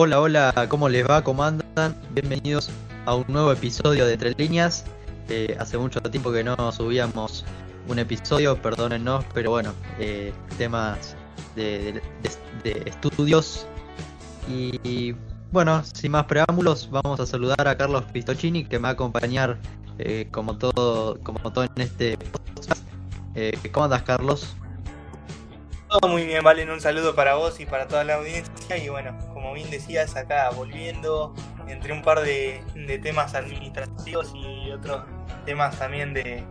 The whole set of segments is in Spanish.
Hola, hola, ¿cómo les va? ¿Cómo andan? Bienvenidos a un nuevo episodio de Tres Líneas. Eh, hace mucho tiempo que no subíamos un episodio, perdónennos, pero bueno, eh, temas de, estudios. Y, bueno, sin más preámbulos, vamos a saludar a Carlos Pistocini, que me va a acompañar eh, como, todo, como todo en este podcast. ¿Cómo andas, Carlos? Todo muy bien, Valen. Un saludo para vos y para toda la audiencia. Y bueno, como bien decías, acá volviendo entre un par de, temas administrativos y otros temas también de,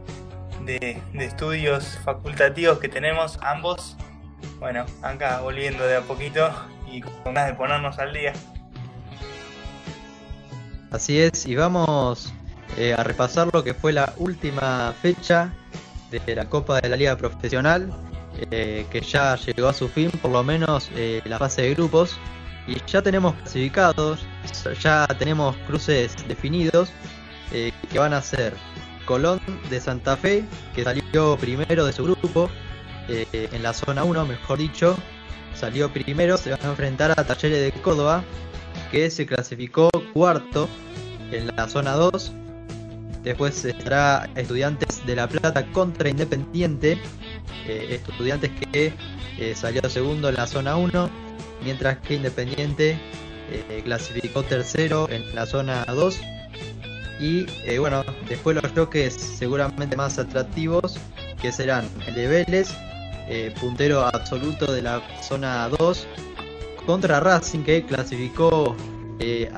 estudios facultativos que tenemos, ambos. Bueno, acá volviendo de a poquito y con ganas de ponernos al día. Así es, y vamos eh, a repasar lo que fue la última fecha de la Copa de la Liga Profesional eh, que ya llegó a su fin, por lo menos eh, la fase de grupos, y ya tenemos clasificados, ya tenemos cruces definidos, eh, que van a ser Colón de Santa Fe, que salió primero de su grupo, en la zona 1, mejor dicho, salió primero, se va a enfrentar a Talleres de Córdoba, que se clasificó cuarto en la zona 2. Después estará Estudiantes de La Plata contra Independiente, eh, estudiantes que eh, salió segundo en la zona 1, mientras que Independiente eh, clasificó tercero en la zona 2. Y bueno, después los choques seguramente más atractivos, que serán el de Vélez, puntero absoluto de la zona 2, contra Racing, que clasificó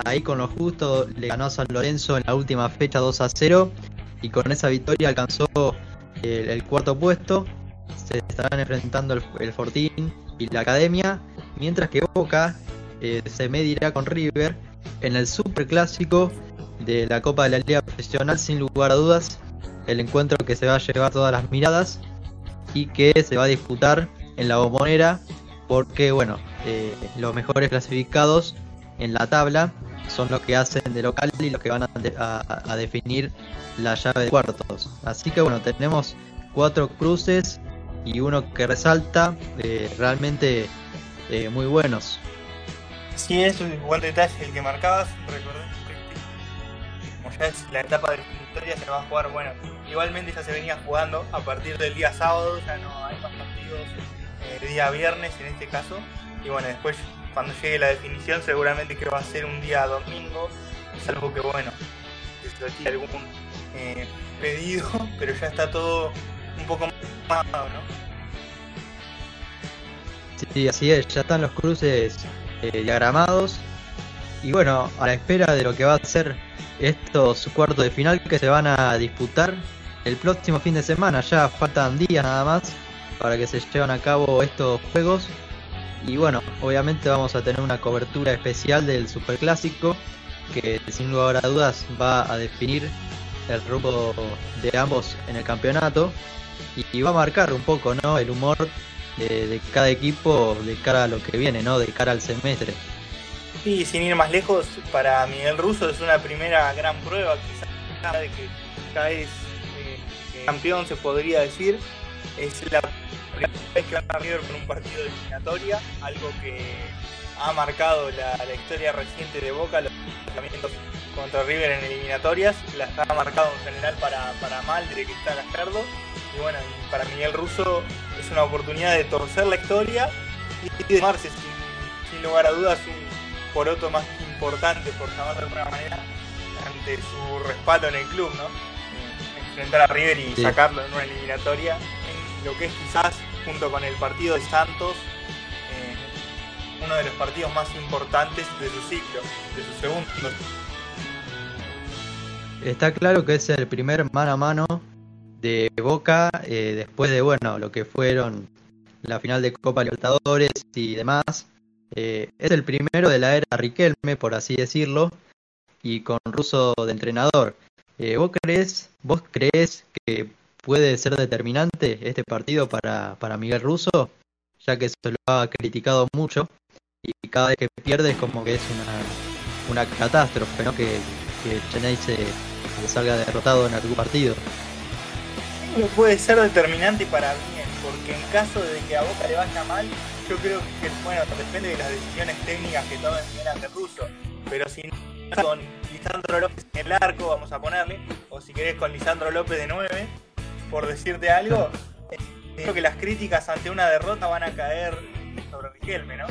ahí con lo justo, le ganó a San Lorenzo en la última fecha 2 a 0 y con esa victoria alcanzó el cuarto puesto se estarán enfrentando el, Fortín y la Academia, mientras que Boca eh, se medirá con River en el Super Clásico de la Copa de la Liga Profesional, sin lugar a dudas, el encuentro que se va a llevar todas las miradas y que se va a disputar en la bombonera, porque bueno, eh, los mejores clasificados en la tabla son los que hacen de local y los que van a definir la llave de cuartos. Así que bueno, tenemos cuatro cruces y uno que resalta eh, realmente eh, muy buenos. Sí, es un buen detalle el que marcabas. Que como ya es la etapa de victoria se va a jugar, bueno, igualmente ya se venía jugando a partir del día sábado, ya no hay más partidos el eh, día viernes en este caso. Y bueno, después cuando llegue la definición seguramente que va a ser un día domingo, es algo que bueno, se algún pedido, pero ya está todo un poco más, ¿no? Sí, así es, ya están los cruces eh, diagramados. Y bueno, a la espera de lo que va a ser estos cuartos de final que se van a disputar el próximo fin de semana. Ya faltan días nada más para que se lleven a cabo estos juegos. Y bueno, obviamente vamos a tener una cobertura especial del Superclásico que sin lugar a dudas va a definir el rumbo de ambos en el campeonato y va a marcar un poco ¿no? el humor de, cada equipo de cara a lo que viene, ¿no? De cara al semestre. Sí, sin ir más lejos, para Miguel Russo es una primera gran prueba, quizás, de que ya es eh, campeón, se podría decir. Es la primera vez que va a River con un partido de eliminatoria, algo que ha marcado la, historia reciente de Boca, los enfrentamientos contra River en eliminatorias, las ha marcado en general para, para mal desde que está Gastardo y bueno, para Miguel Russo es una oportunidad de torcer la historia y de tomarse sin, lugar a dudas un poroto más importante, por llamarlo de alguna manera, ante su respaldo en el club, ¿no? Enfrentar a River y sacarlo en una eliminatoria, en lo que es quizás, junto con el partido de Santos, eh, uno de los partidos más importantes de su ciclo, de su segundo. Está claro que es el primer mano a mano de Boca eh, después de bueno lo que fueron la final de Copa Libertadores y demás. Eh, es el primero de la era Riquelme, por así decirlo, y con Russo de entrenador. Eh, ¿Vos crees, vos crees que puede ser determinante este partido para, para Miguel Russo? Ya que se lo ha criticado mucho y cada vez que pierde es como que es una, una catástrofe, ¿no? Que, que Cheney se salga derrotado en algún partido puede ser determinante para bien, porque en caso de que a Boca le vaya mal, yo creo que, bueno, depende de las decisiones técnicas que tomen de Russo, pero si no con Lisandro López en el arco, vamos a ponerle, o si querés con Lisandro López de 9, por decirte algo, creo que las críticas ante una derrota van a caer sobre Riquelme, ¿no?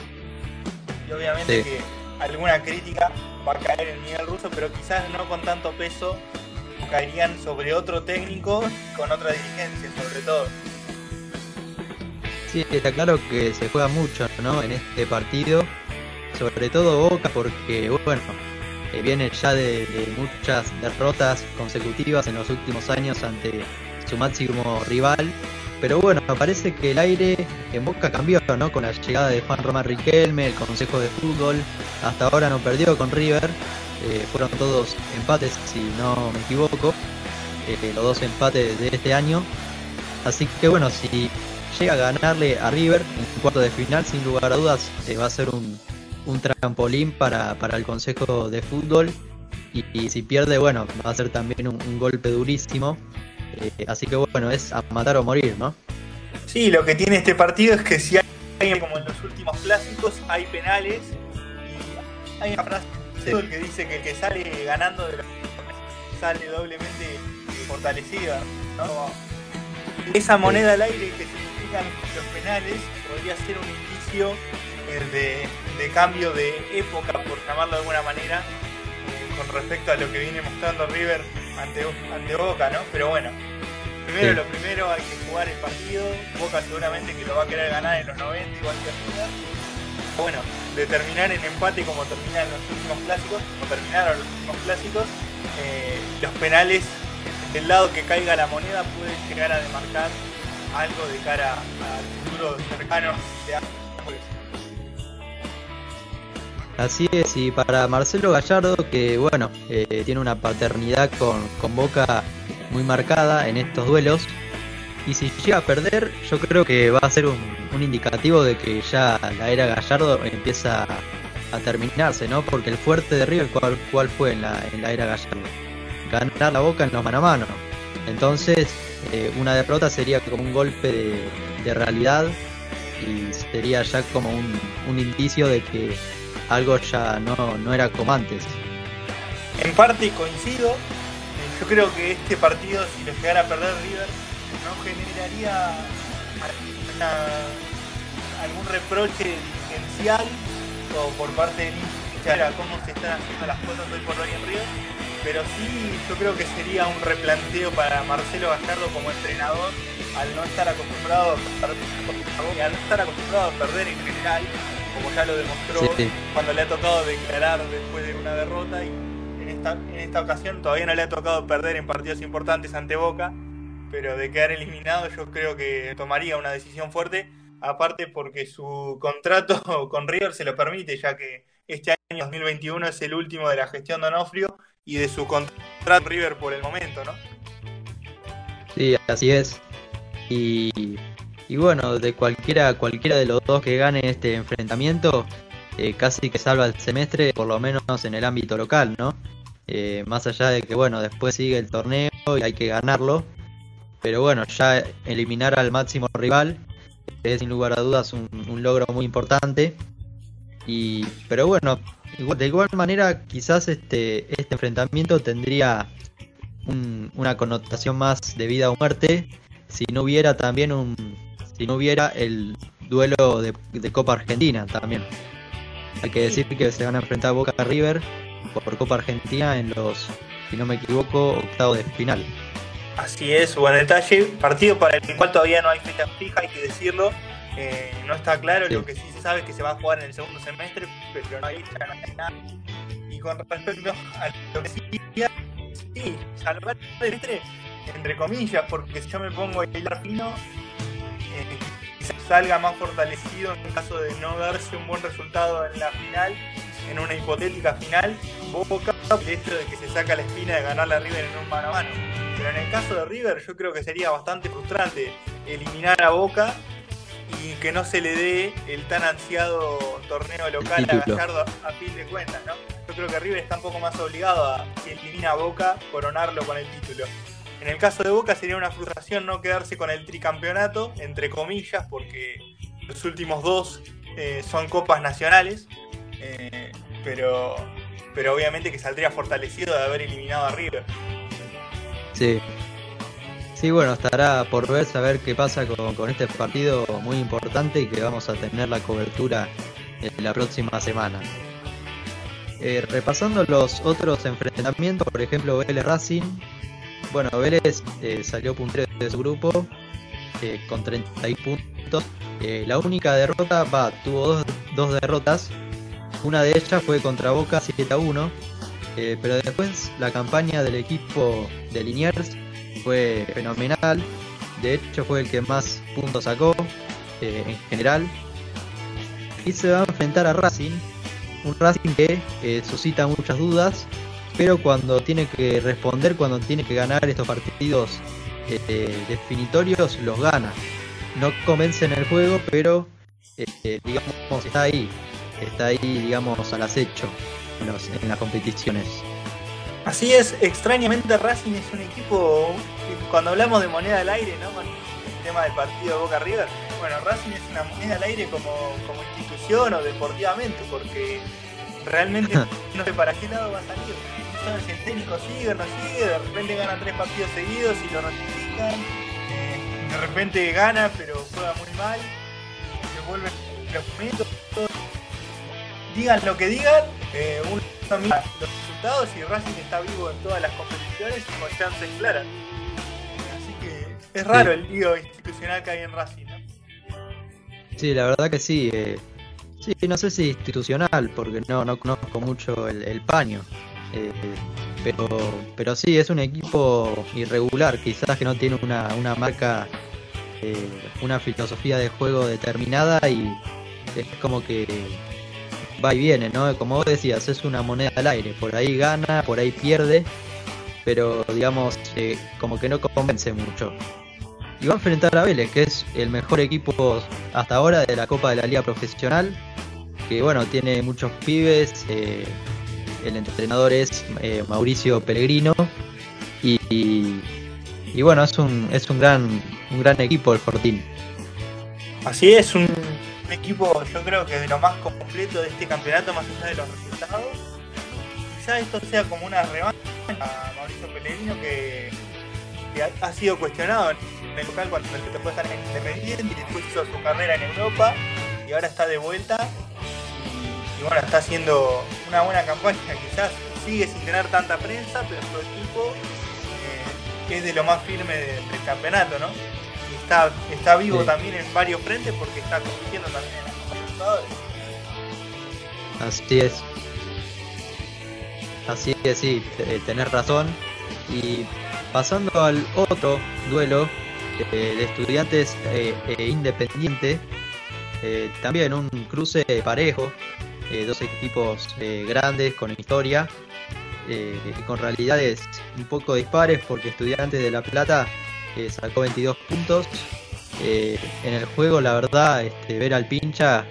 Y obviamente que alguna crítica va a caer en Miguel Russo, pero quizás no con tanto peso caerían sobre otro técnico con otra dirigencia, sobre todo. Sí, está claro que se juega mucho ¿no? en este partido, sobre todo Boca, porque bueno, eh, viene ya de, muchas derrotas consecutivas en los últimos años ante su máximo rival. Pero bueno, parece que el aire en Boca cambió, ¿no? Con la llegada de Juan Román Riquelme, el Consejo de Fútbol, hasta ahora no perdió con River, eh, fueron todos empates si no me equivoco, eh, los dos empates de este año. Así que bueno, si llega a ganarle a River en cuarto de final, sin lugar a dudas, eh, va a ser un, un trampolín para, para, el Consejo de Fútbol. Y, si pierde, bueno, va a ser también un, golpe durísimo. así que bueno, es a matar o morir, ¿no? Sí, lo que tiene este partido es que si hay, como en los últimos clásicos, hay penales y hay una frase el que dice que el que sale ganando de la sale doblemente fortalecido. Esa moneda al aire que significan los penales podría ser un indicio eh, de, cambio de época, por llamarlo de alguna manera, eh, con respecto a lo que viene mostrando River ante, ante Boca, ¿no? Pero bueno, primero lo primero hay que jugar el partido. Boca seguramente que lo va a querer ganar en los 90 igual que River. Bueno, de terminar en empate como terminan los últimos clásicos, como terminaron los últimos clásicos, eh, los penales del lado que caiga la moneda pueden llegar a demarcar algo de cara al futuro cercano de Así es, y para Marcelo Gallardo, que bueno, eh, tiene una paternidad con, con Boca muy marcada en estos duelos, y si llega a perder, yo creo que va a ser un, indicativo de que ya la era Gallardo empieza a terminarse, ¿no? Porque el fuerte de River, ¿cuál, cuál fue en la, en la era Gallardo? Ganar la boca en los mano a mano. Entonces, eh, una derrota sería como un golpe de, realidad y sería ya como un, un, indicio de que algo ya no, no era como antes. En parte coincido. Yo creo que este partido, si lo llegara a perder River, no generaría algún reproche dirigencial o por parte del hincha cómo se están haciendo las cosas hoy por hoy en Río, pero sí yo creo que sería un replanteo para Marcelo Gallardo como entrenador al no estar acostumbrado a perder, al no estar acostumbrado a perder en general, como ya lo demostró cuando le ha tocado declarar después de una derrota y en esta, en esta ocasión todavía no le ha tocado perder en partidos importantes ante Boca pero de quedar eliminado yo creo que tomaría una decisión fuerte, aparte porque su contrato con River se lo permite, ya que este año 2021 es el último de la gestión de Onofrio y de su contrato River por el momento, ¿no? Sí, así es. Y, y bueno, de cualquiera, cualquiera de los dos que gane este enfrentamiento, eh, casi que salva el semestre, por lo menos en el ámbito local, ¿no? Eh, más allá de que, bueno, después sigue el torneo y hay que ganarlo, pero bueno, ya eliminar al máximo rival es sin lugar a dudas un, logro muy importante. Y, pero bueno, de igual manera quizás este, este enfrentamiento tendría una connotación más de vida o muerte si no hubiera también un si no hubiera el duelo de, de Copa Argentina también. Hay que decir que se van a enfrentar Boca River por Copa Argentina en los, si no me equivoco, octavos de final. Así es, buen detalle. Partido para el cual todavía no hay fecha fija, hay que decirlo. Eh, no está claro, lo que sí se sabe es que se va a jugar en el segundo semestre, pero no hay nada. Y con respecto a lo que sí, sí, salvar el semestre, entre comillas, porque si yo me pongo a hilar fino, eh, salga más fortalecido en caso de no darse un buen resultado en la final, en una hipotética final, Boca, el hecho de que se saca la espina de ganar la River en un mano a mano. Pero en el caso de River yo creo que sería bastante frustrante eliminar a Boca y que no se le dé el tan ansiado torneo local a Gallardo a fin de cuentas, ¿no? Yo creo que River está un poco más obligado a, si elimina a Boca, coronarlo con el título. En el caso de Boca sería una frustración no quedarse con el tricampeonato, entre comillas, porque los últimos dos eh, son copas nacionales, pero, pero obviamente que saldría fortalecido de haber eliminado a River. Sí. Sí, bueno, estará por ver, saber qué pasa con, este partido muy importante y que vamos a tener la cobertura en la próxima semana. Eh, repasando los otros enfrentamientos, por ejemplo, Vélez Racing. Bueno, Vélez eh, salió puntero de su grupo eh, con 36 puntos. la única derrota, va, tuvo dos, derrotas. Una de ellas fue contra Boca 7 a 1. Pero después la campaña del equipo de Liniers fue fenomenal. De hecho, fue el que más puntos sacó en general. Y se va a enfrentar a Racing, un Racing que eh, suscita muchas dudas, pero cuando tiene que responder, cuando tiene que ganar estos partidos eh, definitorios, los gana. No convence en el juego, pero eh, digamos está ahí, está ahí digamos al acecho en, las competiciones. Así es, extrañamente Racing es un equipo, cuando hablamos de moneda al aire, ¿no? Con el tema del partido Boca River, bueno, Racing es una moneda al aire como, como institución o deportivamente, porque realmente no sé para qué lado va a salir. No sabes si el técnico sigue o no sigue, de repente gana tres partidos seguidos y lo notifican, eh, de repente gana pero juega muy mal, se vuelve los momentos. Digan lo que digan, eh, uno mira los resultados y Racing está vivo en todas las competiciones y con chances claras. Así que es raro el lío institucional que hay en Racing. Sí, la verdad que sí. Eh, sí, no sé si institucional, porque no, no conozco mucho el, paño. Eh, pero, pero sí, es un equipo irregular, quizás que no tiene una, una marca, eh, una filosofía de juego determinada y es como que va y viene, ¿no? Como vos decías, es una moneda al aire, por ahí gana, por ahí pierde, pero digamos, como que no convence mucho y va a enfrentar a Vélez, que es el mejor equipo hasta ahora de la Copa de la Liga Profesional, que bueno, tiene muchos pibes, eh, el entrenador es eh, Mauricio Pellegrino y, y, bueno, es un, es un gran, un gran equipo el Fortín. Así es, un equipo yo creo que de lo más completo de este campeonato, más allá de los resultados. Quizá esto sea como una revancha a Mauricio Pellegrino que, ha sido cuestionado en el local cuando se puede estar en Independiente y después hizo su carrera en Europa y ahora está de vuelta y, bueno, está haciendo una buena campaña, quizás sigue sin tener tanta prensa, pero su equipo eh, es de lo más firme del campeonato, ¿no? Está, está vivo también en varios frentes porque está compitiendo también en los jugadores. Así es. Así es, sí, tener razón. Y pasando al otro duelo eh, de estudiantes eh, e independiente. Eh, también un cruce parejo, dos equipos grandes con historia y con realidades un poco dispares porque Estudiantes de La Plata sacó 22 puntos. en el juego, la verdad, este, ver al pincha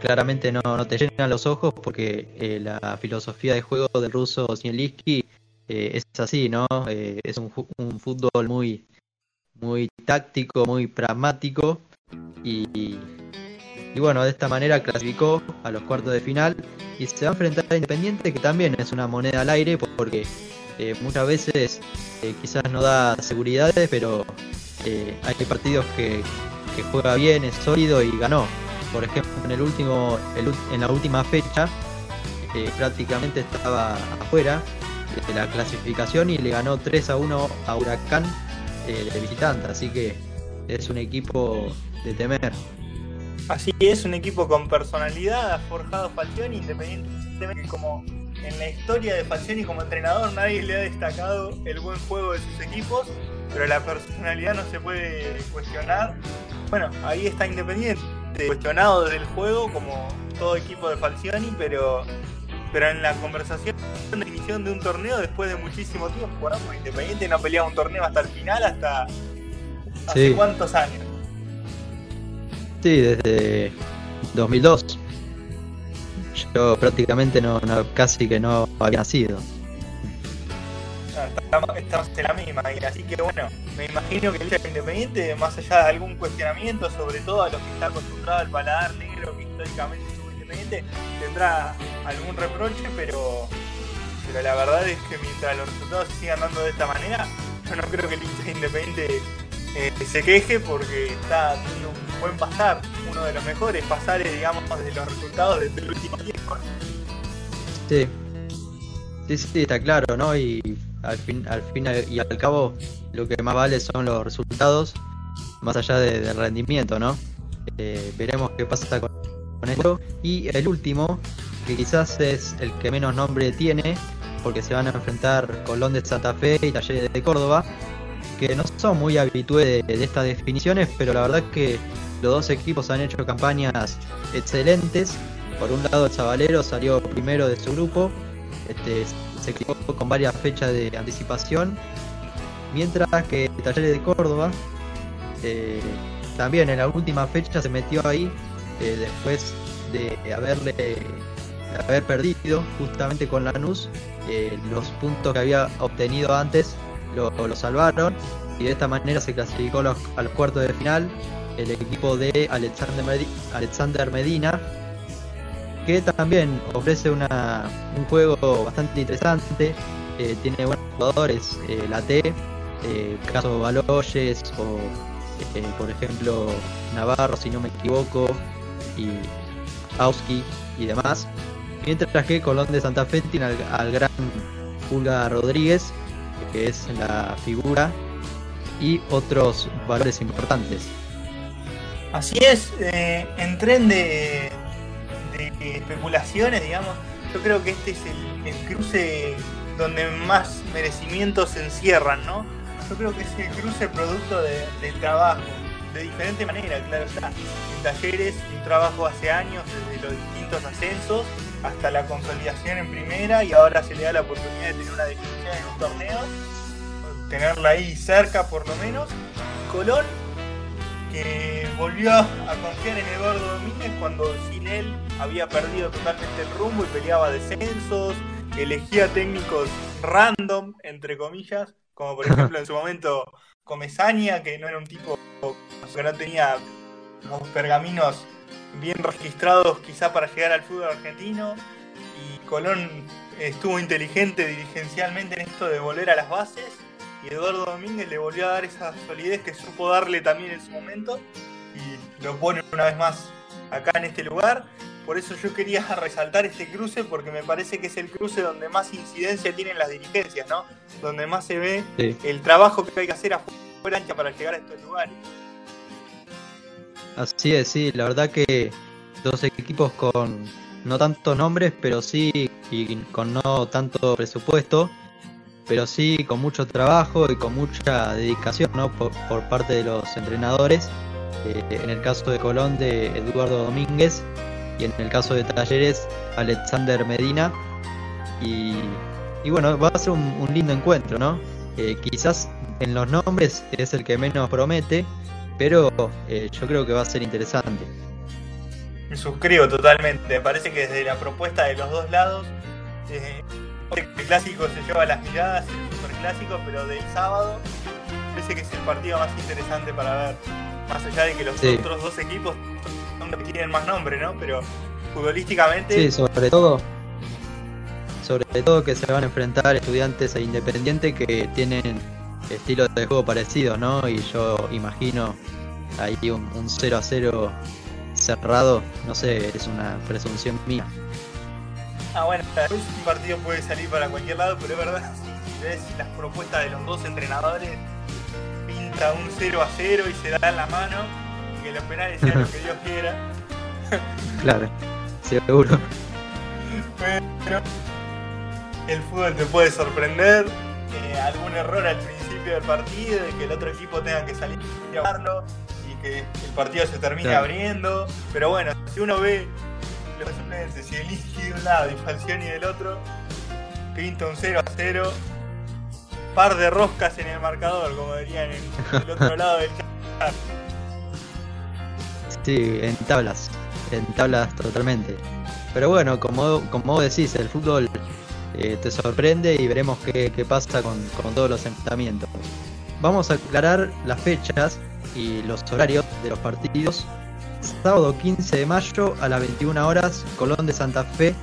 claramente no, no, te llenan los ojos porque la filosofía de juego del ruso Zielinski es así, ¿no? es un, un, fútbol muy, muy táctico, muy pragmático y, y, bueno, de esta manera clasificó a los cuartos de final y se va a enfrentar a Independiente que también es una moneda al aire porque eh, muchas veces eh, quizás no da seguridades, pero eh, hay partidos que, juega bien, es sólido y ganó. Por ejemplo, en el último, en la última fecha prácticamente estaba afuera de la clasificación y le ganó 3 a 1 a Huracán de visitante, así que es un equipo de temer. Así es, un equipo con personalidad, forjado Falcioni, independientemente como en la historia de Falcioni como entrenador nadie le ha destacado el buen juego de sus equipos, pero la personalidad no se puede cuestionar. Bueno, ahí está Independiente, cuestionado desde el juego como todo equipo de Falcioni, pero pero en la conversación de de un torneo después de muchísimo tiempo, bueno, Independiente no peleaba un torneo hasta el final, hasta hace cuántos años. Sí, desde 2002. Yo prácticamente no, casi que no había nacido. estamos, en la misma, así que bueno, me imagino que el Independiente, más allá de algún cuestionamiento, sobre todo a los que está acostumbrado al paladar negro que históricamente estuvo Independiente, tendrá algún reproche, pero, pero la verdad es que mientras los resultados sigan dando de esta manera, yo no creo que el hincha Independiente eh, se queje porque está teniendo un buen pasar, uno de los mejores pasares, digamos, de los resultados del último tiempo. Sí. Sí, sí, está claro, ¿no? Y al fin, al fin y al cabo, lo que más vale son los resultados, más allá del rendimiento, ¿no? Eh, veremos qué pasa con, con esto. Y el último, que quizás es el que menos nombre tiene, porque se van a enfrentar Colón de Santa Fe y Talleres de Córdoba, que no son muy habitués de, estas definiciones, pero la verdad es que los dos equipos han hecho campañas excelentes. Por un lado el Sabalero salió primero de su grupo, este, se equipó con varias fechas de anticipación, mientras que Talleres de Córdoba eh, también en la última fecha se metió ahí eh, después de haberle haber perdido justamente con Lanús eh, los puntos que había obtenido antes lo, salvaron y de esta manera se clasificó a los, cuartos de final el equipo de Alexander, Medina que también ofrece una, un juego bastante interesante eh, tiene buenos jugadores eh, la T eh, caso Baloyes o por ejemplo Navarro si no me equivoco y Auski y demás. Mientras que Colón de Santa Fe tiene al, al gran Pulga Rodríguez que es la figura, y otros valores importantes. Así es, eh, en tren de, especulaciones, digamos, yo creo que este es el, cruce donde más merecimientos se encierran, ¿no? Yo creo que es el cruce producto del trabajo, de diferente manera, claro está. En talleres, un trabajo hace años, desde los distintos ascensos hasta la consolidación en primera y ahora se le da la oportunidad de tener una definición en un torneo, tenerla ahí cerca por lo menos. Colón, que volvió a confiar en Eduardo Domínguez cuando sin él había perdido totalmente el rumbo y peleaba descensos, elegía técnicos random, entre comillas, como por ejemplo en su momento Comezaña, que no era un tipo que no tenía los pergaminos bien registrados quizá para llegar al fútbol argentino y Colón estuvo inteligente dirigencialmente en esto de volver a las bases y Eduardo Domínguez le volvió a dar esa solidez que supo darle también en su momento y lo pone una vez más acá en este lugar. Por eso yo quería resaltar este cruce porque me parece que es el cruce donde más incidencia tienen las dirigencias, ¿no? Donde más se ve el trabajo que hay que hacer afuera ancha para llegar a estos lugares. Así es, sí, la verdad que dos equipos con no tantos nombres, pero sí y con no tanto presupuesto, pero sí con mucho trabajo y con mucha dedicación ¿no? por, parte de los entrenadores. Eh, en el caso de Colón, de Eduardo Domínguez, y en el caso de Talleres, Alexander Medina. Y, bueno, va a ser un, lindo encuentro, ¿no? Eh, quizás en los nombres es el que menos promete, pero eh, yo creo que va a ser interesante. Me suscribo totalmente, me parece que desde la propuesta de los dos lados, eh, el clásico se lleva las miradas, el superclásico, pero del sábado parece que es el partido más interesante para ver, más allá de que los otros dos equipos son los que tienen más nombre, ¿no? Pero futbolísticamente... Sí, sobre todo sobre todo que se van a enfrentar estudiantes e independientes que tienen estilo de juego parecido, ¿no? Y yo imagino ahí un, 0 a 0 cerrado, no sé, es una presunción mía. Ah, bueno, un partido puede salir para cualquier lado, pero es verdad, si ves las propuestas de los dos entrenadores, pinta un 0 a 0 y se da en la mano, y que los penales sean lo que Dios quiera. claro, seguro. Pero el fútbol te puede sorprender, eh, algún error al principio del partido y que el otro equipo tenga que salir a llevarlo y que el partido se termine abriendo. Pero bueno, si uno ve los suplentes, si elige de un lado y Falcioni del otro, pinta un 0 a 0. Par de roscas en el marcador, como dirían en el otro lado del chat. Sí, en tablas, en tablas totalmente. Pero bueno, como, como vos decís, el fútbol eh, te sorprende y veremos qué, pasa con, todos los enfrentamientos. Vamos a aclarar las fechas y los horarios de los partidos. sábado 15 de mayo a las 21 horas, Colón de Santa Fe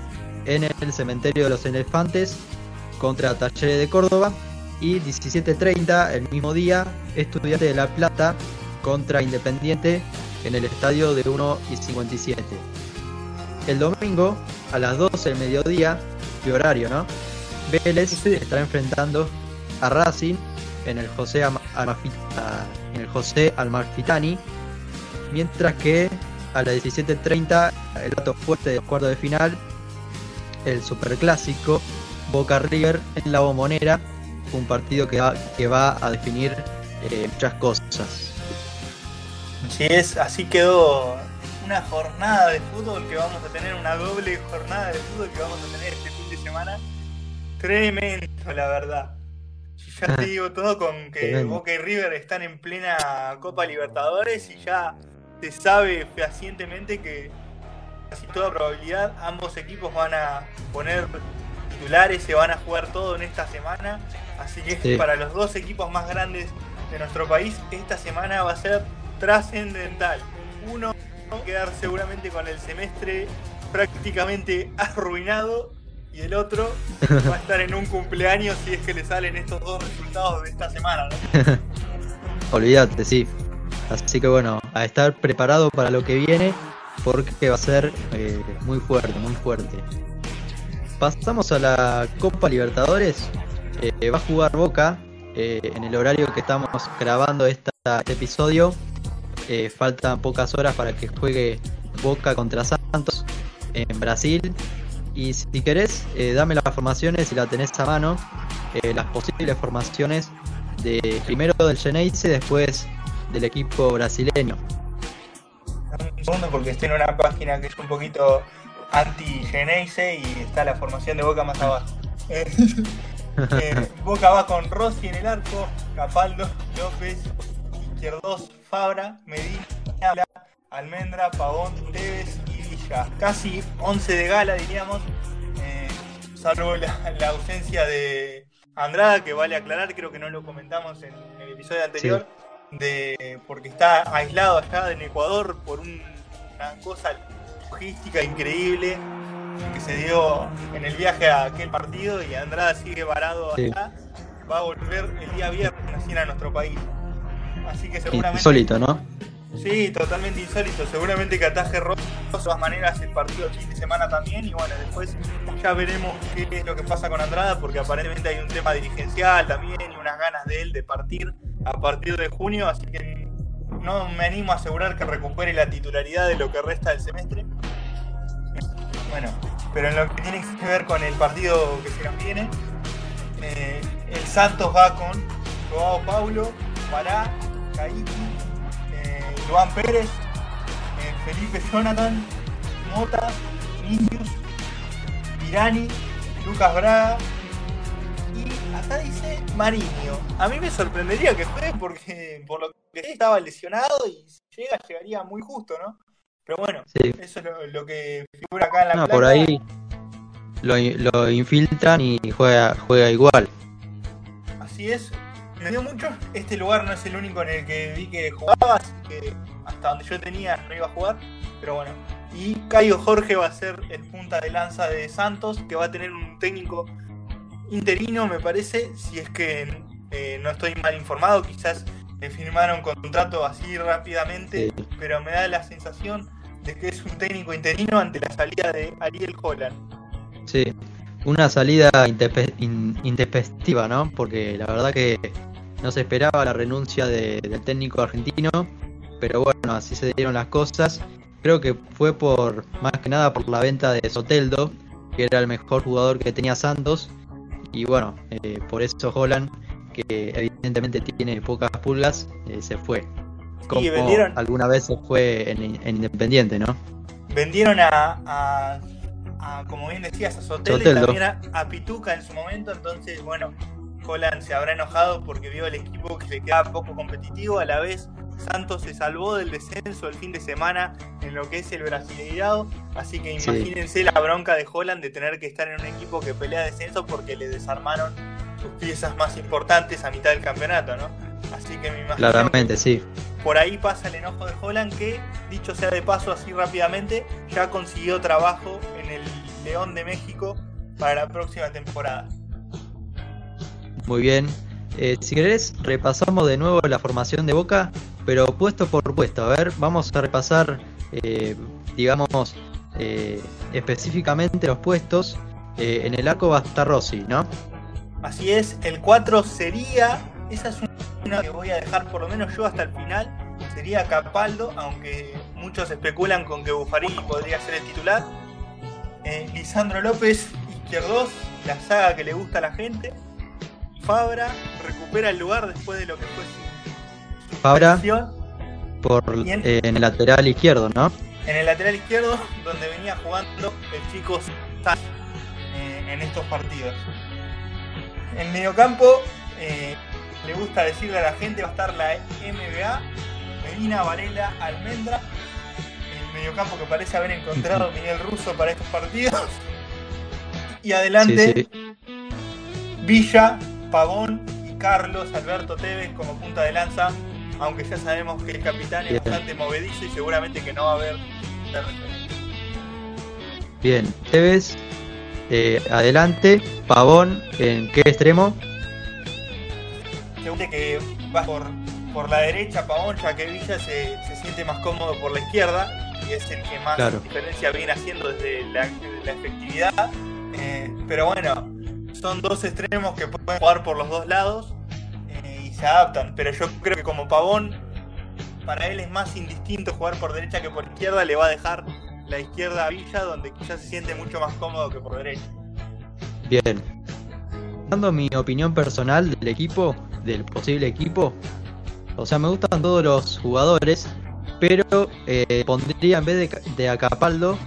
en el Cementerio de los Elefantes contra Talleres de Córdoba. Y 17.30 el mismo día, Estudiante de La Plata contra Independiente en el estadio de 1 y 57. El domingo a las 12 del mediodía, de horario, ¿no? Vélez estará enfrentando a Racing en el José, en el José Almarfitani, mientras que a las 17.30 el dato fuerte del cuarto de final, el superclásico Boca River en la bombonera, un partido que va, que va a definir eh, muchas cosas. Así es, así quedó una jornada de fútbol que vamos a tener, una doble jornada de fútbol que vamos a tener este semana. Tremendo, la verdad. Ya te digo todo con que Boca y River están en plena Copa Libertadores y ya se sabe fehacientemente que casi toda probabilidad ambos equipos van a poner titulares, se van a jugar todo en esta semana. Así que para los dos equipos más grandes de nuestro país, esta semana va a ser trascendental. Uno va a quedar seguramente con el semestre prácticamente arruinado y el otro va a estar en un cumpleaños si es que le salen estos dos resultados de esta semana. ¿no? Olvídate, sí. Así que bueno, a estar preparado para lo que viene porque va a ser eh, muy fuerte, muy fuerte. Pasamos a la Copa Libertadores. Eh, va a jugar Boca eh, en el horario que estamos grabando esta, este episodio. faltan pocas horas para que juegue Boca contra Santos en Brasil. Y si querés, eh, dame las formaciones, si la tenés a mano, eh, las posibles formaciones de primero del Geneise, después del equipo brasileño. Un segundo porque estoy en una página que es un poquito anti-Geneise y está la formación de Boca más abajo. Eh, Boca va con Rossi en el arco, Capaldo, López, Izquierdos, Fabra, Medina, Almendra, Pavón, Casi 11 de gala, diríamos, eh, salvo la, ausencia de Andrada, que vale aclarar, creo que no lo comentamos en, el episodio anterior, de porque está aislado allá en Ecuador por una cosa logística increíble que se dio en el viaje a aquel partido y Andrada sigue varado allá, va a volver el día viernes a nuestro país. Así que seguramente... Insólito, ¿no? Sí, totalmente insólito. Seguramente que ataje Rosso de todas maneras el partido el fin de semana también. Y bueno, después ya veremos qué es lo que pasa con Andrada, porque aparentemente hay un tema dirigencial también y unas ganas de él de partir a partir de junio. Así que no me animo a asegurar que recupere la titularidad de lo que resta del semestre. Bueno, pero en lo que tiene que ver con el partido que se nos viene, eh, el Santos va con Joao Paulo, Pará, Caiki Juan Pérez, eh, Felipe Jonathan, Mota, Ninius, Pirani, Lucas Braga y acá dice Mariño. A mí me sorprendería que fue porque por lo que estaba lesionado y si llega, llegaría muy justo, ¿no? Pero bueno, eso es lo, que figura acá en la no, por ahí lo, lo infiltran y juega, juega igual. Así es, me dio mucho. Este lugar no es el único en el que vi que jugaba, así que hasta donde yo tenía no iba a jugar. Pero bueno. Y Caio Jorge va a ser el punta de lanza de Santos, que va a tener un técnico interino, me parece, si es que eh, no estoy mal informado, quizás le firmaron contrato así rápidamente, pero me da la sensación de que es un técnico interino ante la salida de Ariel Holland. Sí, una salida intempestiva, ¿no? Porque la verdad que no se esperaba la renuncia del técnico argentino, pero bueno, así se dieron las cosas. Creo que fue por más que nada por la venta de Soteldo, que era el mejor jugador que tenía Santos, y bueno, eh, por eso Holland, que evidentemente tiene pocas pulgas, eh, se fue. Como alguna vez se fue en, Independiente, ¿no? Vendieron a, como bien decías, a Soteldo, y también a, a Pituca en su momento, entonces bueno, Holland se habrá enojado porque vio el equipo que le queda poco competitivo. A la vez, Santos se salvó del descenso el fin de semana en lo que es el Brasileirado. Así que imagínense la bronca de Holland de tener que estar en un equipo que pelea descenso porque le desarmaron sus piezas más importantes a mitad del campeonato, ¿no? Así que me imagino Claramente, sí. por ahí pasa el enojo de Holland que, dicho sea de paso así rápidamente, ya consiguió trabajo en el León de México para la próxima temporada. Muy bien. Eh, si querés, repasamos de nuevo la formación de Boca, pero puesto por puesto. A ver, vamos a repasar, eh, digamos, eh, específicamente los puestos. en el arco va a estar Rossi, ¿no? Así es, el 4 sería, esa es una que voy a dejar por lo menos yo hasta el final, sería Capaldo, aunque muchos especulan con que Buffarini podría ser el titular. Lisandro López, izquierdos, la saga que le gusta a la gente. Fabra recupera el lugar después de lo que fue su, Fabra por, en, el lateral izquierdo, ¿no? En el lateral izquierdo, donde venía jugando el chico eh, en estos partidos. En mediocampo, eh, le gusta decirle a la gente, va a estar la MBA, Medina, Varela, Almendra. El mediocampo que parece haber encontrado Miguel Russo para estos partidos. Y adelante, Villa, Pavón y Carlos Alberto Tevez como punta de lanza, aunque ya sabemos que el capitán es bastante movedizo y seguramente que no va a haber Bien, Tevez, eh, adelante, Pavón, ¿en qué extremo? que va por, por la derecha Pavón, ya que Villa se, siente más cómodo por la izquierda y es el que más diferencia viene haciendo desde la, efectividad. Eh, pero bueno, son dos extremos que pueden jugar por los dos lados eh, y se adaptan. Pero yo creo que como Pavón, para él es más indistinto jugar por derecha que por izquierda, le va a dejar la izquierda a Villa, donde quizás se siente mucho más cómodo que por derecha. Bien. Dando mi opinión personal del equipo, del posible equipo, o sea, me gustan todos los jugadores, pero eh, pondría en vez de, de Acapaldo,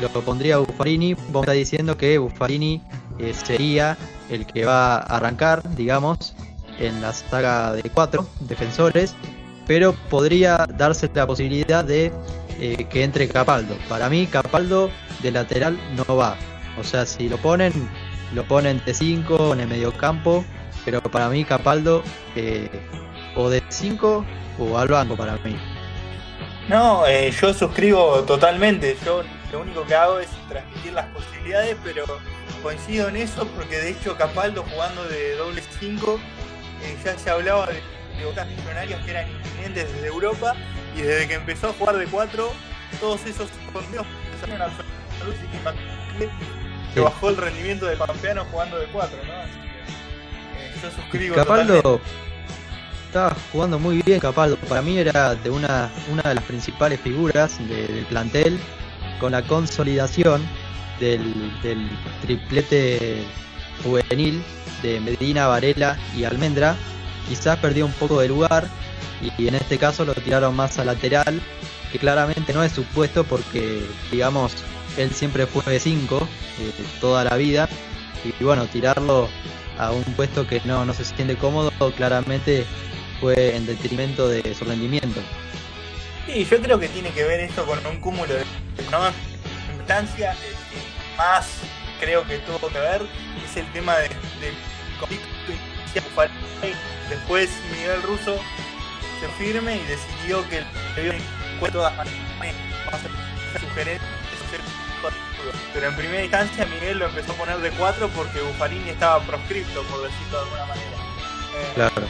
lo pondría a Buffarini. Vos me está diciendo que Buffarini eh, sería el que va a arrancar, digamos, en la saga de cuatro defensores, pero podría darse la posibilidad de eh, que entre Capaldo. Para mí, Capaldo de lateral no va. O sea, si lo ponen, lo ponen de 5 en el medio campo, pero para mí Capaldo eh, o de 5 o al banco para mí. No, yo suscribo totalmente. Yo lo único que hago es transmitir las posibilidades, pero coincido en eso porque de hecho Capaldo jugando de doble 5 eh, ya se hablaba de, de botas millonarias que eran inminentes desde Europa y desde que empezó a jugar de 4 todos esos torneos empezaron a que bajó el rendimiento de Pampeano jugando de 4, ¿no? Así que, eh, yo suscribo Capaldo estaba jugando muy bien Capaldo, para mí era de una, una de las principales figuras del plantel con la consolidación del, triplete juvenil de Medina, Varela y Almendra, quizás perdió un poco de lugar y en este caso lo tiraron más a lateral, que claramente no es su puesto porque, digamos, él siempre fue de 5 eh, toda la vida y bueno, tirarlo a un puesto que no, no se siente cómodo claramente fue en detrimento de su rendimiento. Sí, yo creo que tiene que ver esto con un cúmulo de ¿no? instancia más creo que tuvo que ver es el tema de, después Miguel Russo se firme y decidió que el todas pero en primera instancia Miguel lo empezó a poner de 4 porque Buffarini estaba proscripto por decirlo de alguna manera. Eh, claro.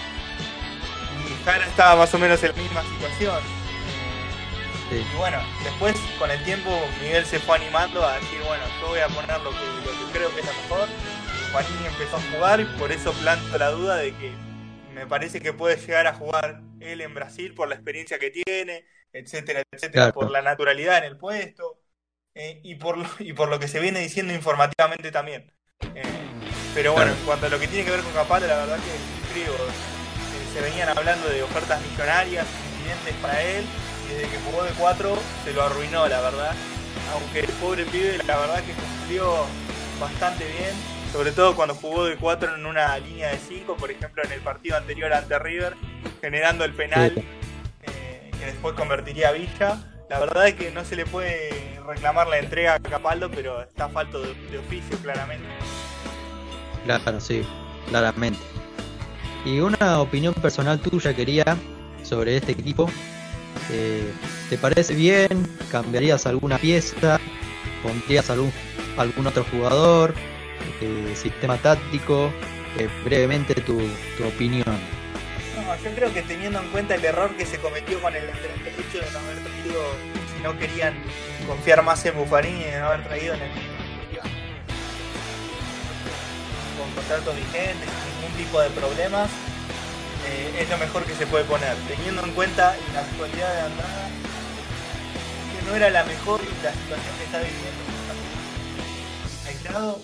y Jara estaba más o menos en la misma situación y bueno, después con el tiempo Miguel se fue animando a decir, bueno, yo voy a poner lo que, lo que creo que es lo mejor. Juanín empezó a jugar y por eso planto la duda de que me parece que puede llegar a jugar él en Brasil por la experiencia que tiene, etcétera, etcétera, por la naturalidad en el puesto eh, y, por lo, y por lo que se viene diciendo informativamente también. Eh, pero bueno, en cuanto a lo que tiene que ver con Capata, la verdad que creo, eh, se venían hablando de ofertas millonarias, incidentes para él, desde que jugó de 4 se lo arruinó, la verdad. Aunque el pobre pibe, la verdad que cumplió bastante bien, sobre todo cuando jugó de 4 en una línea de 5, por ejemplo en el partido anterior ante River, generando el penal eh, que después convertiría a Villa. La verdad es que no se le puede reclamar la entrega a Capaldo, pero está falto de, de oficio claramente. Claro, sí, claramente. Y una opinión personal tuya quería sobre este equipo. Eh, ¿Te parece bien? ¿Cambiarías alguna pieza? ¿Pondrías algún, algún otro jugador? Eh, ¿Sistema táctico? Eh, brevemente tu, opinión. No, yo creo que teniendo en cuenta el error que se cometió con el hecho de no haber traído, si no querían confiar más en Buffarini y de no haber traído en el con contratos vigentes, ningún tipo de problemas, eh, es lo mejor que se puede poner, teniendo en cuenta la actualidad de Andrada, que no era la mejor la situación que está viviendo. Aislado,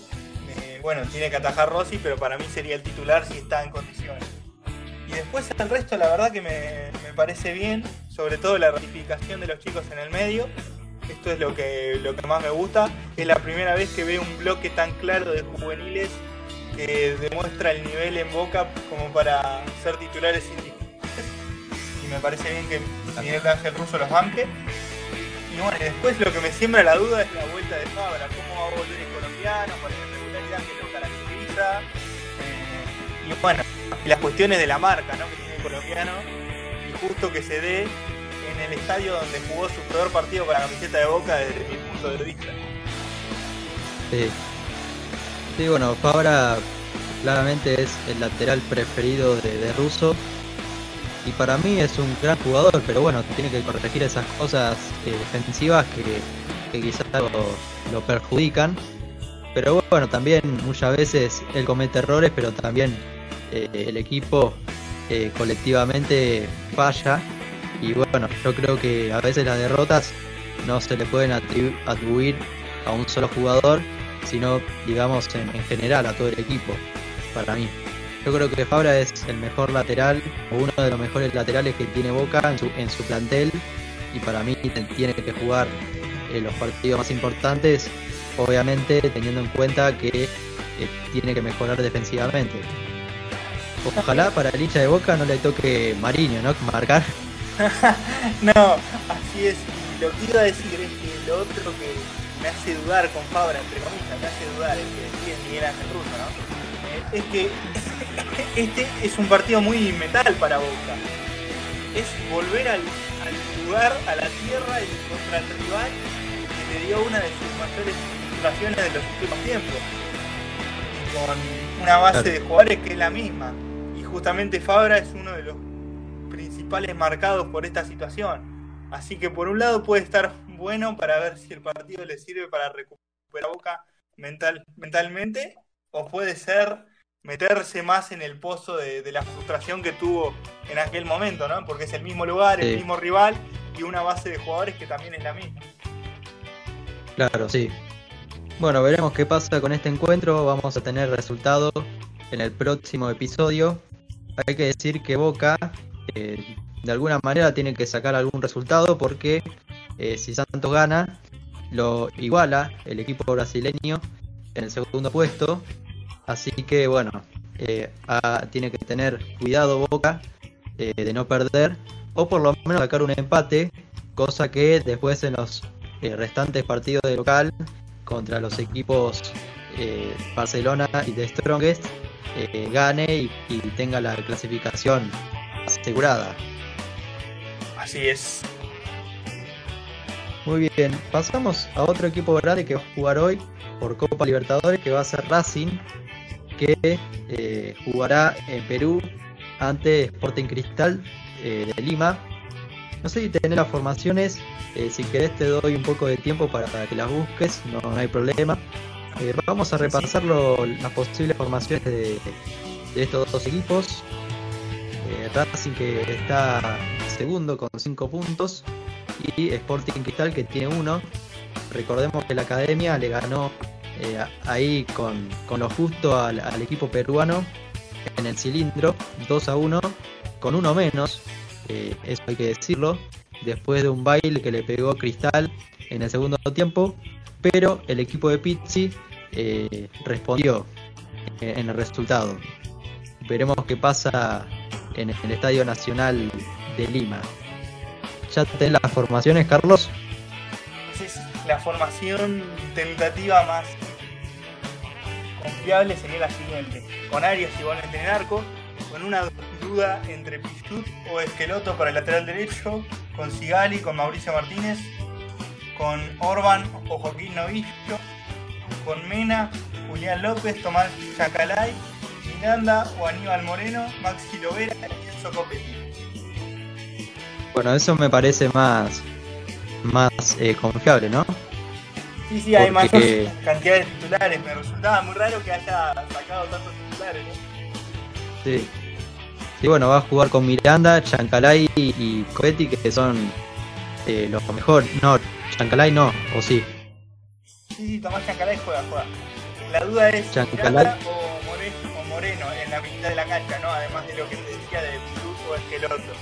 eh, bueno, tiene que atajar Rossi, pero para mí sería el titular si está en condiciones. Y después el resto, la verdad que me, me parece bien, sobre todo la ratificación de los chicos en el medio. Esto es lo que, lo que más me gusta. Es la primera vez que veo un bloque tan claro de juveniles demuestra el nivel en Boca como para ser titulares. Y me parece bien que Miguel Ángel Russo los banque. Y bueno, después lo que me siembra la duda es la vuelta de Fabra, cómo va a volver el colombiano, con la regularidad que lo caracteriza. Eh, y bueno, las cuestiones de la marca ¿no? que tiene el colombiano. Y justo que se dé en el estadio donde jugó su peor partido con la camiseta de Boca desde mi punto de vista. Sí, bueno, Fabra claramente es el lateral preferido de, Russo. Y para mí es un gran jugador, pero bueno, tiene que corregir esas cosas eh, defensivas que, que quizás lo, lo, perjudican. Pero bueno, también muchas veces él comete errores, pero también eh, el equipo eh, colectivamente falla. Y bueno, yo creo que a veces las derrotas no se le pueden atribu atribuir a un solo jugador, sino digamos en, en, general a todo el equipo, para mí. Yo creo que Fabra es el mejor lateral, o uno de los mejores laterales que tiene Boca en su, en su plantel, y para mí tiene que jugar eh, los partidos más importantes, obviamente teniendo en cuenta que eh, tiene que mejorar defensivamente. Ojalá para el hincha de Boca no le toque Mariño, ¿no? Marcar. no, así es. Lo que iba a decir es que lo otro que me hace dudar con Fabra, entre comillas, me hace dudar, es que decía Miguel Ángel Russo, ¿no? Eh, es que este es un partido muy metal para Boca. Es volver al, al lugar, a la tierra y contra el rival que le dio una de sus mayores situaciones de los últimos tiempos. Con una base de jugadores que es la misma. Y justamente Fabra es uno de los principales marcados por esta situación. Así que por un lado puede estar bueno para ver si el partido le sirve para recuperar Boca mental, mentalmente, o puede ser meterse más en el pozo de, de, la frustración que tuvo en aquel momento, ¿no? Porque es el mismo lugar, el mismo rival y una base de jugadores que también es la misma. Claro, sí. Bueno, veremos qué pasa con este encuentro. Vamos a tener resultado en el próximo episodio. Hay que decir que Boca eh, de alguna manera tiene que sacar algún resultado porque eh, si Santos gana, lo iguala el equipo brasileño en el segundo puesto. Así que bueno, eh, tiene que tener cuidado Boca eh, de no perder o por lo menos sacar un empate, cosa que después en los restantes partidos de local contra los equipos Barcelona y de Strongest gane y tenga la clasificación asegurada. Así es. Muy bien, pasamos a otro equipo grande que va a jugar hoy por Copa Libertadores, que va a ser Racing, que eh, jugará en Perú ante Sporting Cristal eh, de Lima. No sé si tenés las formaciones, eh, si querés te doy un poco de tiempo para, para que las busques, no, no hay problema. Vamos a repasar lo, las posibles formaciones de, de estos dos equipos. Racing que está segundo con 5 puntos y Sporting Cristal que tiene uno. Recordemos que la academia le ganó eh, ahí con, con, lo justo al, equipo peruano en el cilindro 2 a 1 con uno menos, eh, eso hay que decirlo, después de un baile que le pegó Cristal en el segundo tiempo, pero el equipo de Pizzi eh, respondió en el resultado. Veremos qué pasa en el Estadio Nacional de Lima. ¿Ya tenés las formaciones, Carlos? La formación tentativa más confiable sería la siguiente. Con Arias igualmente en el arco, con una duda entre Pichut o Esqueloto para el lateral derecho, con Sigali, con Mauricio Martínez, con Orban o Joaquín Novillo, con Mena, Julián López, Tomás Chacalay, Miranda o Aníbal Moreno, Maxi Lovera y Enzo Copetti. Bueno, eso me parece más, más eh, confiable, ¿no? Sí, sí, hay más cantidad de titulares. Me resultaba muy raro que haya sacado tantos titulares, ¿no? Sí. Sí, bueno, va a jugar con Miranda, Chancalay y Coetti, que son eh, los mejores. No, Chancalay no, o sí. Sí, sí, Tomás Chancalay juega, juega. La duda es Miranda o Moreno, o Moreno en la mitad de la cancha, ¿no? Además de lo que te decía de Plus o Esqueloto.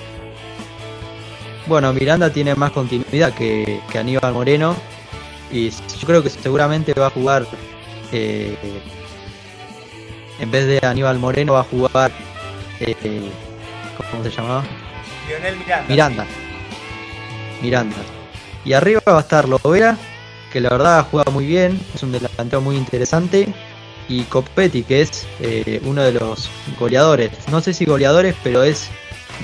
Bueno, Miranda tiene más continuidad que, que Aníbal Moreno y yo creo que seguramente va a jugar eh, en vez de Aníbal Moreno va a jugar eh, ¿cómo se llamaba? Lionel Miranda. Miranda. Miranda. Y arriba va a estar Lovera, que la verdad juega muy bien, es un delantero muy interesante. Y Copetti, que es eh, uno de los goleadores. No sé si goleadores, pero es,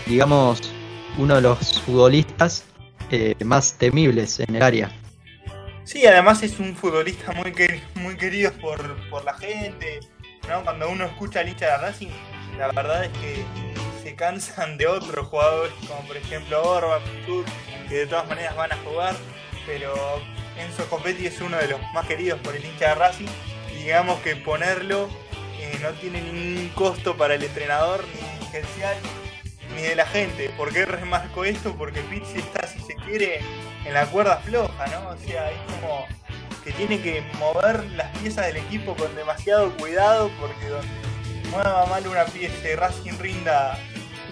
digamos, uno de los futbolistas eh, más temibles en el área. Sí, además es un futbolista muy, muy querido por, por la gente. Cuando uno escucha hincha de Racing, la verdad es que se cansan de otros jugadores, como por ejemplo Orban, que de todas maneras van a jugar, pero Enzo Copetti es uno de los más queridos por el hincha de Racing. Digamos que ponerlo eh, no tiene ningún costo para el entrenador, ni dirigencial, ni de la gente. ¿Por qué remarco esto? Porque Pizzi está, si se quiere, en la cuerda floja, ¿no? O sea, es como que tiene que mover las piezas del equipo con demasiado cuidado porque donde mueva mal una pieza Racing rinda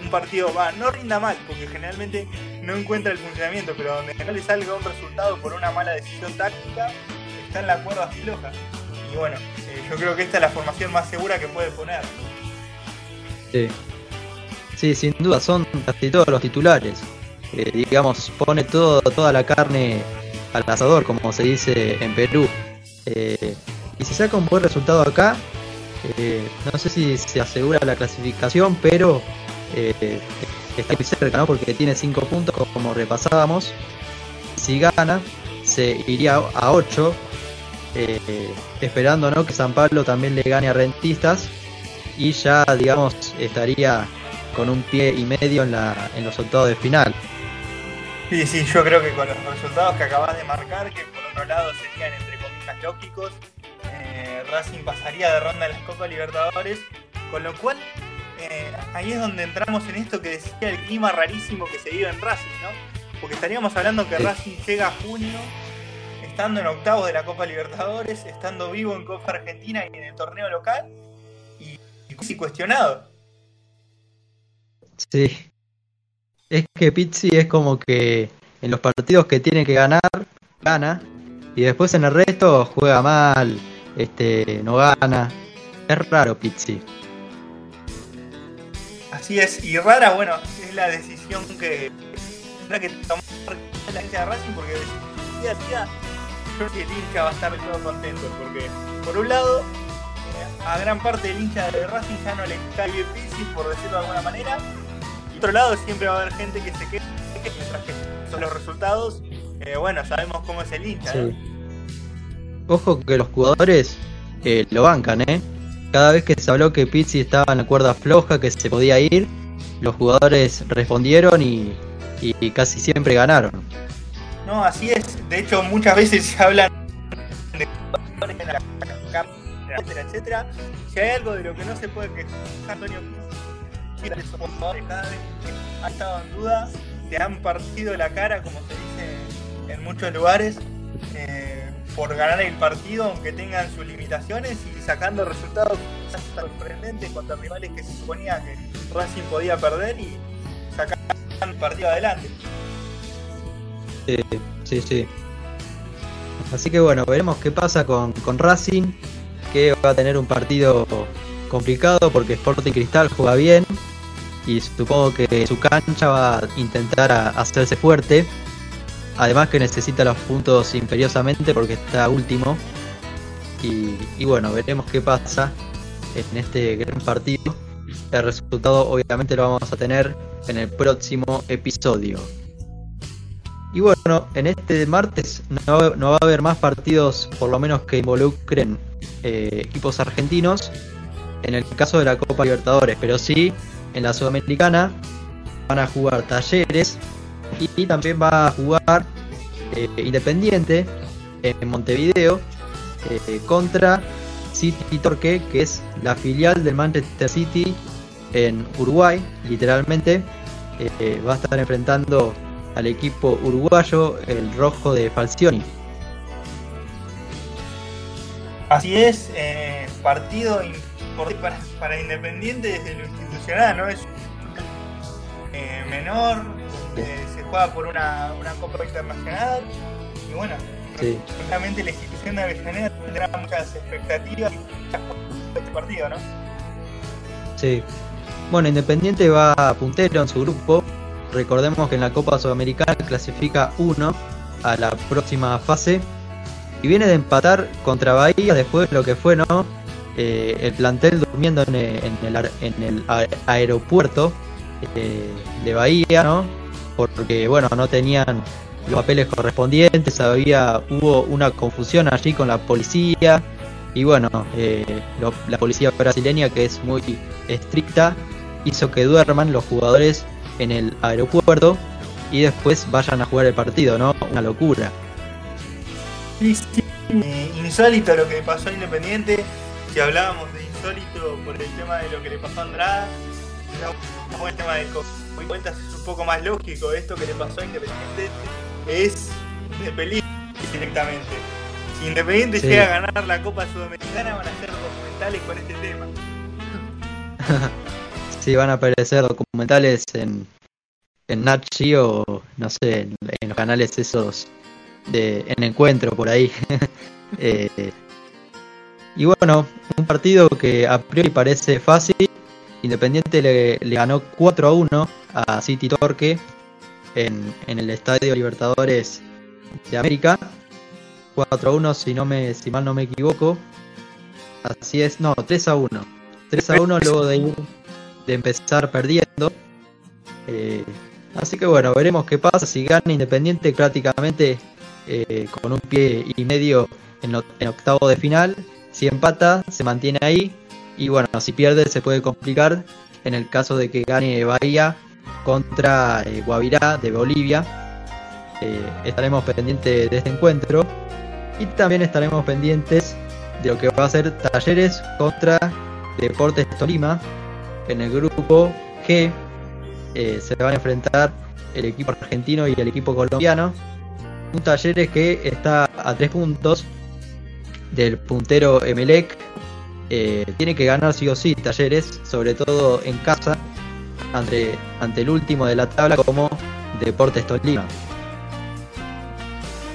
un partido, va, no rinda mal, porque generalmente no encuentra el funcionamiento, pero donde no le salga un resultado por una mala decisión táctica, está en la cuerda floja. Y bueno, eh, yo creo que esta es la formación más segura que puede poner. Sí. Sí, sin duda, son casi todos los titulares. Eh, digamos, pone todo, toda la carne al asador, como se dice en Perú. Eh, y si saca un buen resultado acá, eh, no sé si se asegura la clasificación, pero está muy cerca, ¿no? porque tiene 5 puntos, como repasábamos. Si gana, se iría a 8, esperando ¿no? que San Pablo también le gane a Rentistas y ya, digamos, estaría con un pie y medio en, la, en los octavos de final. Sí, sí, yo creo que con los resultados que acabas de marcar, que por otro lado serían entre comillas lógicos, eh, Racing pasaría de ronda en las Copas Libertadores, con lo cual eh, ahí es donde entramos en esto que decía el clima rarísimo que se vive en Racing, ¿no? Porque estaríamos hablando que Racing llega a junio, estando en octavos de la Copa Libertadores, estando vivo en Copa Argentina y en el torneo local, y, y casi cuestionado. Sí, es que Pizzi es como que en los partidos que tiene que ganar, gana. Y después en el resto juega mal, este, no gana. Es raro Pizzi. Así es, y rara, bueno, es la decisión que tendrá que tomar la hincha de Racing porque día a día yo que el hincha va a estar todo contento porque por un lado eh, a gran parte del hincha de Racing ya no le cae bien Pizzi por decirlo de alguna manera otro lado siempre va a haber gente que se quede mientras que son los resultados, eh, bueno, sabemos cómo es el hincha. Ojo que los jugadores eh, lo bancan, ¿eh? Cada vez que se habló que Pizzi estaba en la cuerda floja, que se podía ir, los jugadores respondieron y, casi siempre ganaron. No, así es. De hecho, muchas veces se hablan de etcétera, etcétera. Si hay algo de lo que no se puede quejar Antonio esos jugadores cada vez que ha estado en duda, te han partido la cara, como se dice en muchos lugares, eh, por ganar el partido, aunque tengan sus limitaciones y sacando resultados sorprendentes contra rivales que se suponía que Racing podía perder y sacar el partido adelante. Sí, sí, sí. Así que bueno, veremos qué pasa con, con Racing, que va a tener un partido complicado porque Sporting Cristal juega bien, y supongo que su cancha va a intentar hacerse fuerte. Además que necesita los puntos imperiosamente porque está último. Y, bueno, veremos qué pasa en este gran partido. el resultado obviamente lo vamos a tener en el próximo episodio. Y bueno, en este martes no, va a haber más partidos, por lo menos que involucren eh, equipos argentinos, en el caso de la Copa Libertadores, pero sí en la Sudamericana van a jugar Talleres y, también va a jugar eh, Independiente en Montevideo eh, contra City Torque, que es la filial del Manchester City en Uruguay, literalmente. va a estar enfrentando al equipo uruguayo, el rojo de Falcioni. Así es, eh, partido para, para, Independiente desde lo ¿no? Es eh, menor, eh, se juega por una, una, Copa Internacional y bueno, sí. la institución de Avellaneda tendrá muchas expectativas y muchas de este partido, ¿no? Sí. Bueno, Independiente va puntero en su grupo, Recordemos que en la Copa Sudamericana clasifica uno a la próxima fase y viene de empatar contra Bahía después de lo que fue no eh, el plantel durmiendo en el, aeropuerto eh, de Bahía, ¿no? Porque bueno, no tenían los papeles correspondientes, había hubo una confusión allí con la policía y bueno, eh, la policía brasileña que es muy estricta hizo que duerman los jugadores en el aeropuerto y después vayan a jugar el partido, ¿no? Una locura. Sí, insólito lo que pasó a Independiente. Si hablábamos de insólito por el tema de lo que le pasó a Andrada, como el tema de cuentas es un poco más lógico. Esto que le pasó a Independiente es de película directamente. Si Independiente llega a ganar la Copa Sudamericana, van a ser documentales con este tema. Sí, van a aparecer documentales en, en Nachi o no sé, en, los canales esos de en encuentro por ahí. Eh, y bueno, un partido que a priori parece fácil. Independiente le, ganó 4 a 1 a City Torque en, en, el Estadio Libertadores de América. 4 a 1 si no me si mal no me equivoco. Así es, no, 3 a 1. 3 a 1 luego de de empezar perdiendo. Eh, así que bueno, veremos qué pasa. Si gana Independiente prácticamente eh, con un pie y medio en, octavo de final. Si empata, se mantiene ahí. Y bueno, si pierde, se puede complicar en el caso de que gane Bahía contra eh, Guavirá de Bolivia. estaremos pendientes de este encuentro. Y también estaremos pendientes de lo que va a ser Talleres contra Deportes Tolima, en el grupo G eh, se van a enfrentar el equipo argentino y el equipo colombiano. Un Talleres que está a tres puntos del puntero Emelec. Eh, tiene que ganar sí o sí Talleres, sobre todo en casa, ante, ante el último de la tabla como Deportes Tolima.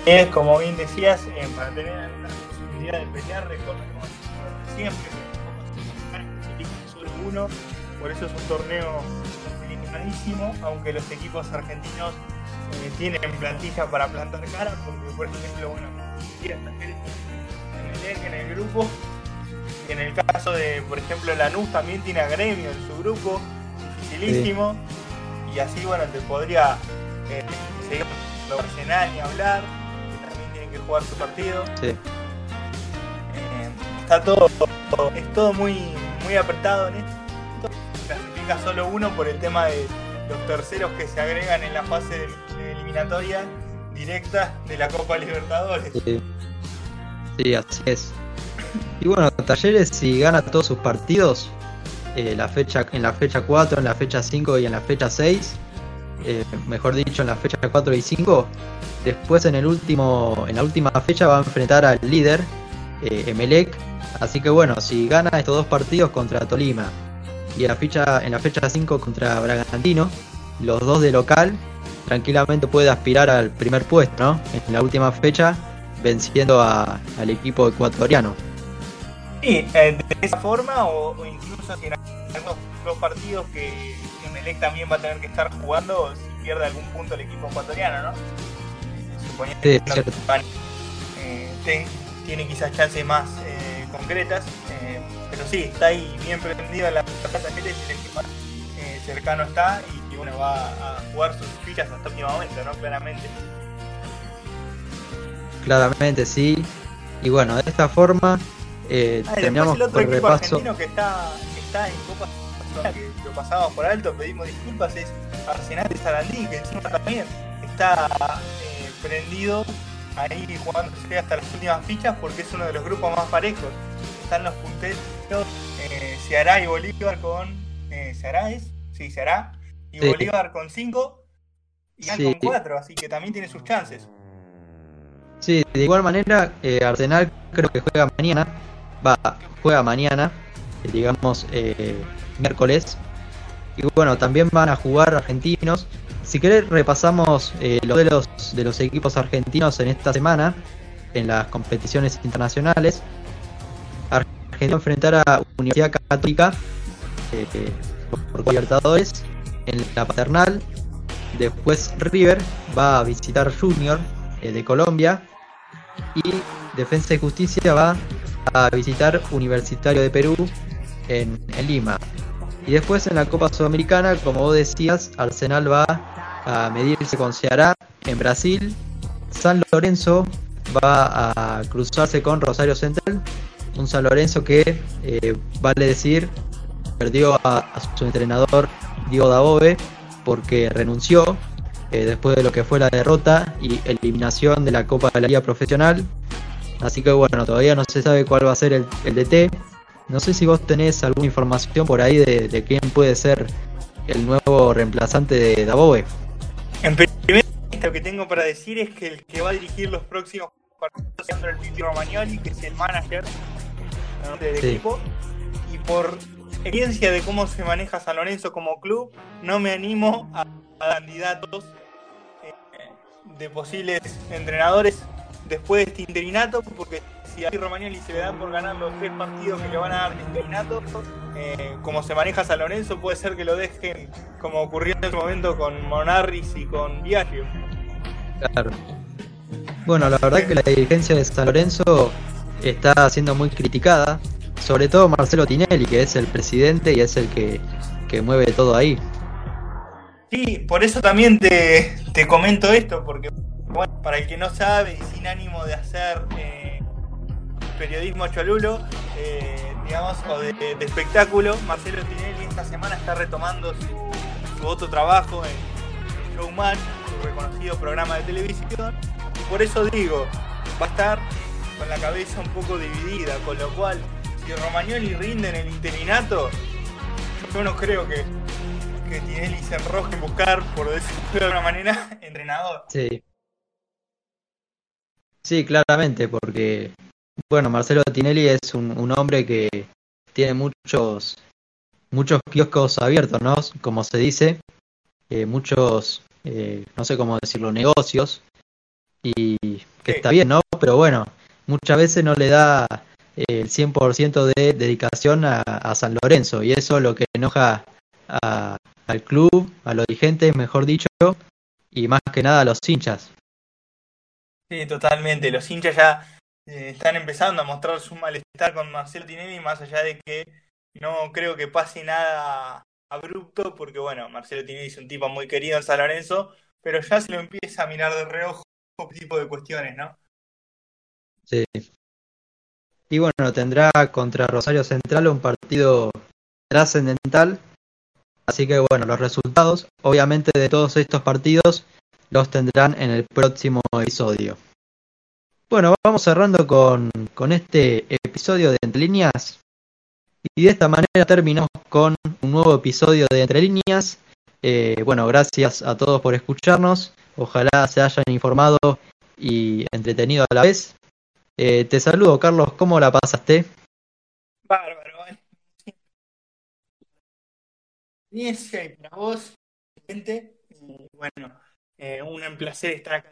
Es como bien decías, eh, para tener la posibilidad de pelear, recuerda como siempre, solo uno por eso es un torneo complicadísimo, aunque los equipos argentinos eh, tienen plantilla para plantar cara, porque por ejemplo, bueno, en el, en el grupo, en el caso de, por ejemplo, Lanús también tiene a Gremio en su grupo, dificilísimo, y así, bueno, te podría eh, seguir Arsenal y hablar, que también tienen que jugar su partido. Eh, está todo, es todo muy, muy apretado en esto clasifica solo uno por el tema de los terceros que se agregan en la fase eliminatoria directa de la Copa Libertadores. Sí, así es. Y bueno, Talleres si gana todos sus partidos, eh, la fecha, en la fecha 4, en la fecha 5 y en la fecha 6, eh, mejor dicho en la fecha 4 y 5, después en el último, en la última fecha va a enfrentar al líder, eh, Emelec. Así que bueno, si gana estos dos partidos contra Tolima y en la fecha, en la fecha 5 contra Bragantino, los dos de local, tranquilamente puede aspirar al primer puesto. En la última fecha, venciendo al equipo ecuatoriano. Sí, eh, de esa forma, o, incluso si en algunos dos partidos que Melec también va a tener que estar jugando, si pierde algún punto el equipo ecuatoriano, ¿no? Suponiendo que eh, tiene quizás chances más eh, concretas. pero sí, está ahí bien prendido en la plata que el que más eh, cercano está y, bueno, va a jugar sus fichas hasta el último momento, ¿no? Claramente. Claramente, sí. Y bueno, de esta forma eh, terminamos el otro equipo repaso. argentino que está, que está en Copa que lo pasamos por alto, pedimos disculpas, es Arsenal de Sarandí, que encima también está eh, prendido ahí jugándose hasta las últimas fichas porque es uno de los grupos más parejos. Están los punteros eh, Ceará y Bolívar con. Eh, ¿Ceará es? Sí, Ceará. Y Bolívar con 5 y con 4, así que también tiene sus chances. Sí, de igual manera, eh, Arsenal creo que juega mañana. Va, juega mañana, eh, digamos eh, miércoles. Y bueno, también van a jugar argentinos. Si querés, repasamos los de los de los equipos argentinos en esta semana en las competiciones internacionales. Argentina enfrentará a Universidad Católica por Libertadores en la paternal. Después River va a visitar Junior eh, de Colombia. Y Defensa y Justicia va a visitar Universitario de Perú en, Lima. Y después en la Copa Sudamericana, como decías, Arsenal va a medirse con Ceará en Brasil. San Lorenzo va a cruzarse con Rosario Central. Un San Lorenzo que, eh, vale decir, perdió a, su entrenador Diego Dabove porque renunció eh, después de lo que fue la derrota y eliminación de la Copa de la Liga Profesional. Así que bueno, todavía no se sabe cuál va a ser el, el DT. No sé si vos tenés alguna información por ahí de, de quién puede ser el nuevo reemplazante de Dabove. En primer lo que tengo para decir es que el que va a dirigir los próximos partidos es Romagnoli, que es el manager del equipo. Y por experiencia de cómo se maneja San Lorenzo como club, no me animo a, candidatos de posibles entrenadores después de este interinato, porque si a Romagnoli se le dan por ganar los tres partidos que le van a dar de interinato, eh, como se maneja San Lorenzo, puede ser que lo dejen como ocurrió en ese momento con Monarris y con Viaggio. Claro. Bueno, la verdad que la dirigencia de San Lorenzo está siendo muy criticada, sobre todo Marcelo Tinelli, que es el presidente y es el que, mueve todo ahí. Sí, por eso también te, te comento esto, porque para el que no sabe y sin ánimo de hacer eh, periodismo cholulo, eh, digamos, o de, espectáculo, Marcelo Tinelli esta semana está retomando su, otro trabajo en, Showman, su reconocido programa de televisión. por eso digo, va a estar con la cabeza un poco dividida, con lo cual, si Romagnoli rinde en el interinato, yo no creo que, que Tinelli se enroje en buscar, por decirlo de alguna manera, entrenador. Sí. Sí, claramente, porque, bueno, Marcelo Tinelli es un, hombre que tiene muchos, muchos kioscos abiertos, ¿no? Como se dice, eh, muchos, eh, no sé cómo decirlo, negocios, y que está bien, ¿no? Pero bueno, muchas veces no le da el 100% de dedicación a, San Lorenzo, y eso es lo que enoja al club, a los dirigentes, mejor dicho, y más que nada a los hinchas. Sí, totalmente. Los hinchas ya eh, están empezando a mostrar su malestar con Marcelo Tinelli, más allá de que no creo que pase nada abrupto, porque bueno, Marcelo Tinelli es un tipo muy querido en San Lorenzo, pero ya se lo empieza a mirar de reojo este tipo de cuestiones, ¿no? Sí. Y bueno, tendrá contra Rosario Central un partido trascendental. Así que bueno, los resultados, obviamente, de todos estos partidos los tendrán en el próximo episodio. Bueno, vamos cerrando con, este episodio de Entre Líneas. Y de esta manera terminamos con un nuevo episodio de Entre Líneas. Eh, bueno, gracias a todos por escucharnos. Ojalá se hayan informado y entretenido a la vez. Eh, te saludo, Carlos. ¿Cómo la pasaste? Bárbaro. Bien, y para vos, gente. Bueno, eh, un placer estar acá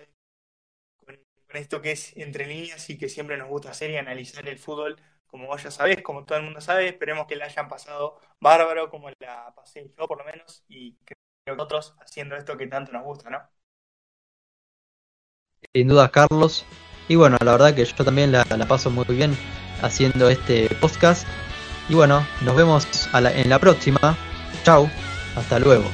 con, esto que es entre líneas y que siempre nos gusta hacer y analizar el fútbol, como vos ya sabés, como todo el mundo sabe. Esperemos que la hayan pasado bárbaro, como la pasé yo por lo menos, y creo que otros haciendo esto que tanto nos gusta, ¿no? Sin duda, Carlos. Y bueno, la verdad que yo también la, la paso muy bien haciendo este podcast. Y bueno, nos vemos en la próxima. Chau, hasta luego.